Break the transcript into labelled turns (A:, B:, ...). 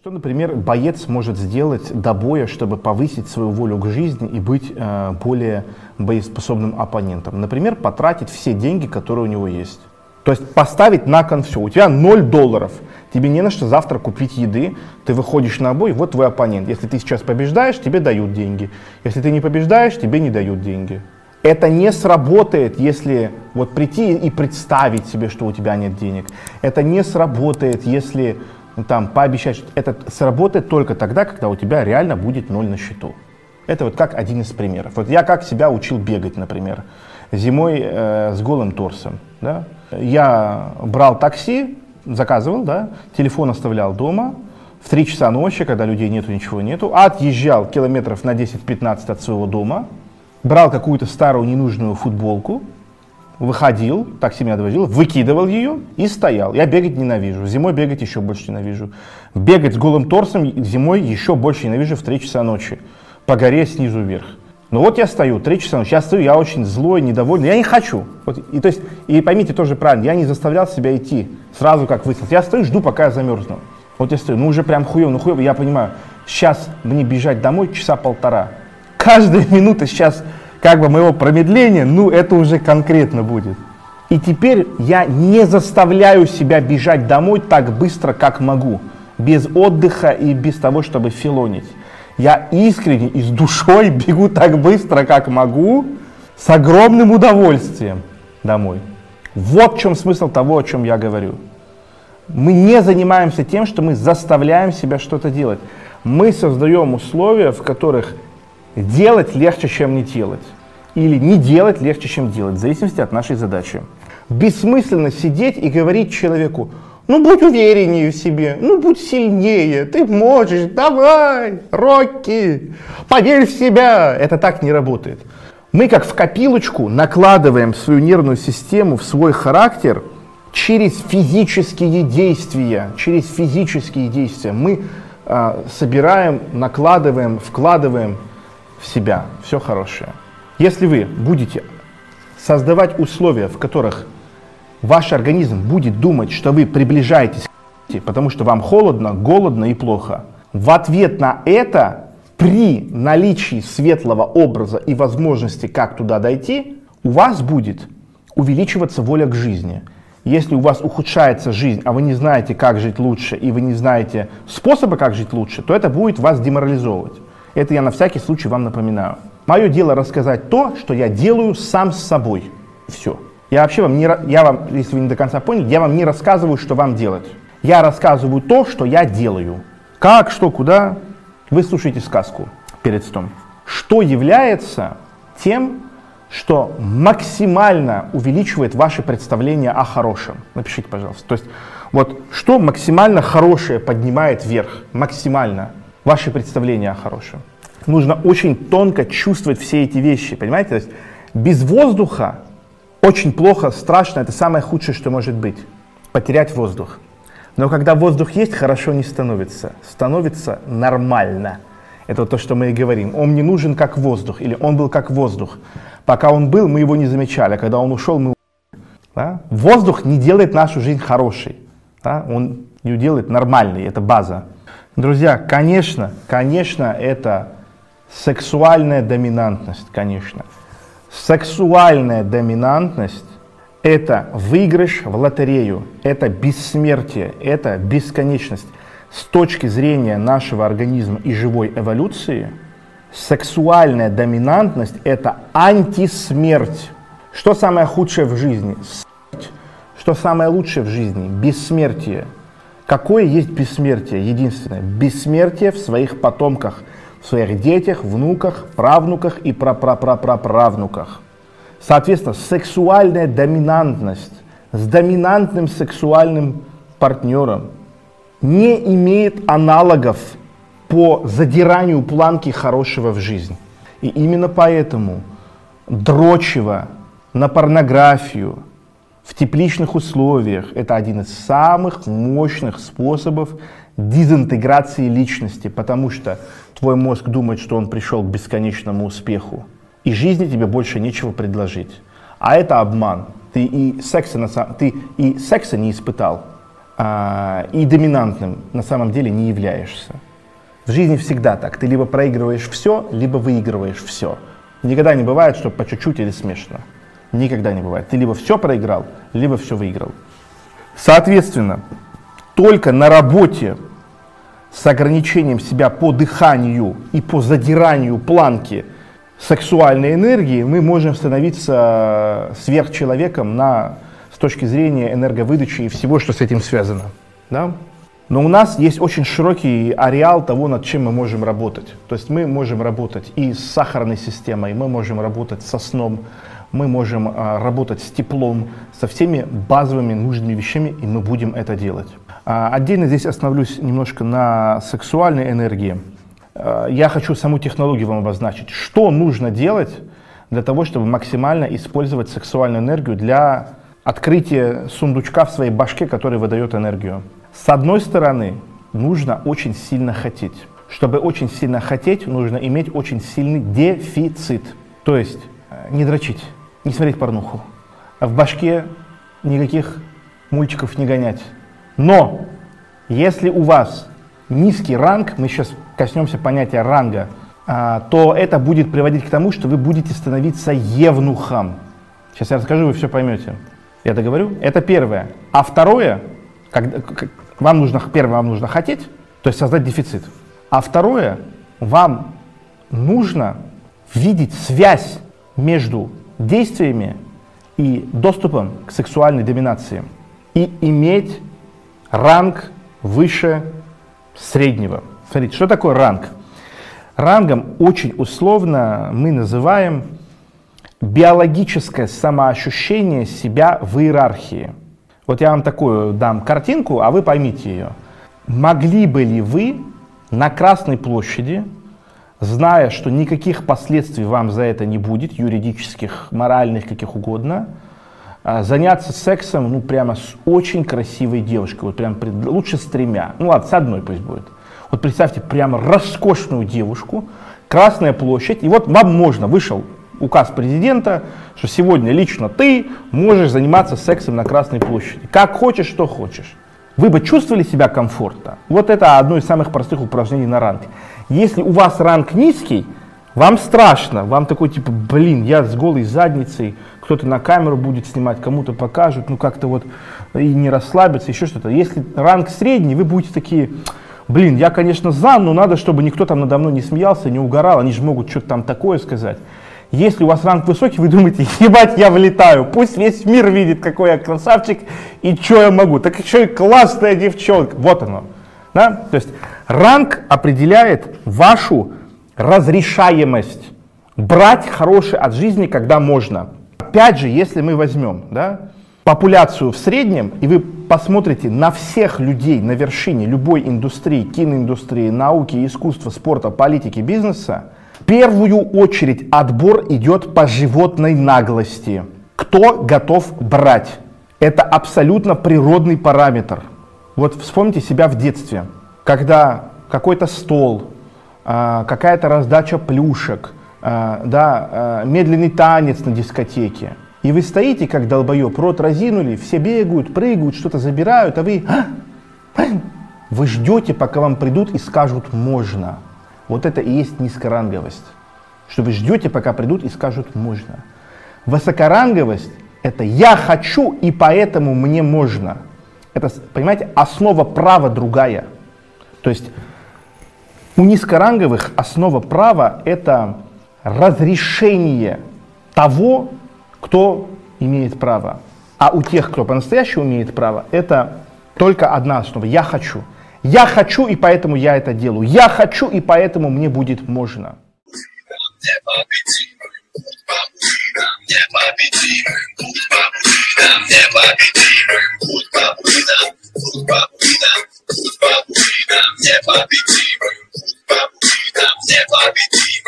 A: Что, например, боец может сделать до боя, чтобы повысить свою волю к жизни и быть э, более боеспособным оппонентом? Например, потратить все деньги, которые у него есть. То есть поставить на кон все. У тебя 0 долларов, тебе не на что завтра купить еды, ты выходишь на бой, вот твой оппонент. Если ты сейчас побеждаешь, тебе дают деньги. Если ты не побеждаешь, тебе не дают деньги. Это не сработает, если вот прийти и представить себе, что у тебя нет денег. Это не сработает, если там, пообещать, что это сработает только тогда, когда у тебя реально будет ноль на счету. Это вот как один из примеров. Вот я как себя учил бегать, например, зимой э, с голым торсом. Да? Я брал такси, заказывал, да, телефон оставлял дома, в 3 часа ночи, когда людей нету, ничего нету, отъезжал километров на 10-15 от своего дома, брал какую-то старую ненужную футболку, выходил, такси меня довозил, выкидывал ее и стоял. Я бегать ненавижу. Зимой бегать еще больше ненавижу. Бегать с голым торсом зимой еще больше ненавижу в 3 часа ночи. По горе снизу вверх. Ну вот я стою, 3 часа ночи, я стою, я очень злой, недовольный, я не хочу. Вот, и, то есть, и поймите тоже правильно, я не заставлял себя идти сразу как выяснилось. Я стою, жду, пока я замерзну. Вот я стою, ну уже прям хуево, ну хуево, я понимаю, сейчас мне бежать домой часа полтора. Каждая минута сейчас как бы моего промедления, ну это уже конкретно будет. И теперь я не заставляю себя бежать домой так быстро, как могу, без отдыха и без того, чтобы филонить. Я искренне и с душой бегу так быстро, как могу, с огромным удовольствием домой. Вот в чем смысл того, о чем я говорю. Мы не занимаемся тем, что мы заставляем себя что-то делать. Мы создаем условия, в которых Делать легче, чем не делать. Или не делать легче, чем делать, в зависимости от нашей задачи. Бессмысленно сидеть и говорить человеку, ну будь увереннее в себе, ну будь сильнее, ты можешь, давай, Рокки, поверь в себя. Это так не работает. Мы как в копилочку накладываем свою нервную систему в свой характер через физические действия, через физические действия. Мы э, собираем, накладываем, вкладываем в себя все хорошее. Если вы будете создавать условия, в которых ваш организм будет думать, что вы приближаетесь к потому что вам холодно, голодно и плохо, в ответ на это, при наличии светлого образа и возможности, как туда дойти, у вас будет увеличиваться воля к жизни. Если у вас ухудшается жизнь, а вы не знаете, как жить лучше, и вы не знаете способа, как жить лучше, то это будет вас деморализовывать. Это я на всякий случай вам напоминаю. Мое дело рассказать то, что я делаю сам с собой. Все. Я вообще вам не, я вам, если вы не до конца поняли, я вам не рассказываю, что вам делать. Я рассказываю то, что я делаю. Как, что, куда. Вы слушаете сказку перед сном. Что является тем, что максимально увеличивает ваше представление о хорошем? Напишите, пожалуйста. То есть, вот что максимально хорошее поднимает вверх? Максимально ваши представления о хорошем. Нужно очень тонко чувствовать все эти вещи, понимаете? То есть без воздуха очень плохо, страшно, это самое худшее, что может быть. Потерять воздух. Но когда воздух есть, хорошо не становится. Становится нормально. Это то, что мы и говорим. Он не нужен как воздух, или он был как воздух. Пока он был, мы его не замечали, а когда он ушел, мы да? Воздух не делает нашу жизнь хорошей. Да? Он ее делает нормальной, это база. Друзья, конечно, конечно, это сексуальная доминантность, конечно. Сексуальная доминантность – это выигрыш в лотерею, это бессмертие, это бесконечность. С точки зрения нашего организма и живой эволюции, сексуальная доминантность – это антисмерть. Что самое худшее в жизни? Смерть. Что самое лучшее в жизни? Бессмертие – Какое есть бессмертие? Единственное. Бессмертие в своих потомках, в своих детях, внуках, правнуках и прапрапрапраправнуках. Соответственно, сексуальная доминантность с доминантным сексуальным партнером не имеет аналогов по задиранию планки хорошего в жизнь. И именно поэтому дрочево на порнографию, в тепличных условиях это один из самых мощных способов дезинтеграции личности, потому что твой мозг думает, что он пришел к бесконечному успеху, и жизни тебе больше нечего предложить. А это обман. Ты и секса, на, ты и секса не испытал, а, и доминантным на самом деле не являешься. В жизни всегда так. Ты либо проигрываешь все, либо выигрываешь все. Никогда не бывает, что по чуть-чуть или смешно. Никогда не бывает. Ты либо все проиграл, либо все выиграл. Соответственно, только на работе с ограничением себя по дыханию и по задиранию планки сексуальной энергии мы можем становиться сверхчеловеком на, с точки зрения энерговыдачи и всего, что с этим связано. Да? Но у нас есть очень широкий ареал того, над чем мы можем работать. То есть мы можем работать и с сахарной системой, мы можем работать со сном, мы можем а, работать с теплом, со всеми базовыми нужными вещами, и мы будем это делать. А, отдельно здесь остановлюсь немножко на сексуальной энергии. А, я хочу саму технологию вам обозначить. Что нужно делать для того, чтобы максимально использовать сексуальную энергию для открытия сундучка в своей башке, который выдает энергию? С одной стороны, нужно очень сильно хотеть. Чтобы очень сильно хотеть, нужно иметь очень сильный дефицит. То есть э, не дрочить, не смотреть порнуху, а в башке никаких мультиков не гонять. Но если у вас низкий ранг, мы сейчас коснемся понятия ранга, а, то это будет приводить к тому, что вы будете становиться евнухом. Сейчас я расскажу, вы все поймете. Я договорю? Это первое. А второе, когда, вам нужно, первое, вам нужно хотеть, то есть создать дефицит. А второе, вам нужно видеть связь между действиями и доступом к сексуальной доминации и иметь ранг выше среднего. Смотрите, что такое ранг? Рангом очень условно мы называем биологическое самоощущение себя в иерархии. Вот я вам такую дам картинку, а вы поймите ее. Могли бы ли вы на Красной площади, зная, что никаких последствий вам за это не будет, юридических, моральных, каких угодно, а, заняться сексом, ну, прямо с очень красивой девушкой, вот прям лучше с тремя, ну ладно, с одной пусть будет. Вот представьте, прямо роскошную девушку, Красная площадь, и вот вам можно, вышел указ президента, что сегодня лично ты можешь заниматься сексом на Красной площади. Как хочешь, что хочешь. Вы бы чувствовали себя комфортно? Вот это одно из самых простых упражнений на ранг. Если у вас ранг низкий, вам страшно, вам такой типа, блин, я с голой задницей, кто-то на камеру будет снимать, кому-то покажут, ну как-то вот и не расслабиться, еще что-то. Если ранг средний, вы будете такие, блин, я, конечно, за, но надо, чтобы никто там надо мной не смеялся, не угорал, они же могут что-то там такое сказать. Если у вас ранг высокий, вы думаете, ебать, я влетаю, пусть весь мир видит, какой я красавчик и что я могу. Так еще и классная девчонка. Вот оно. Да? То есть ранг определяет вашу разрешаемость брать хорошее от жизни, когда можно. Опять же, если мы возьмем да, популяцию в среднем, и вы посмотрите на всех людей на вершине любой индустрии, киноиндустрии, науки, искусства, спорта, политики, бизнеса, в первую очередь отбор идет по животной наглости. Кто готов брать? Это абсолютно природный параметр. Вот вспомните себя в детстве, когда какой-то стол, а, какая-то раздача плюшек, а, да, а, медленный танец на дискотеке. И вы стоите, как долбоеб, рот разинули, все бегают, прыгают, что-то забирают, а вы... Вы ждете, пока вам придут и скажут «можно». Вот это и есть низкоранговость. Что вы ждете, пока придут и скажут «можно». Высокоранговость – это «я хочу, и поэтому мне можно». Это, понимаете, основа права другая. То есть у низкоранговых основа права – это разрешение того, кто имеет право. А у тех, кто по-настоящему имеет право, это только одна основа – «я хочу». Я хочу, и поэтому я это делаю. Я хочу, и поэтому мне будет можно. Never be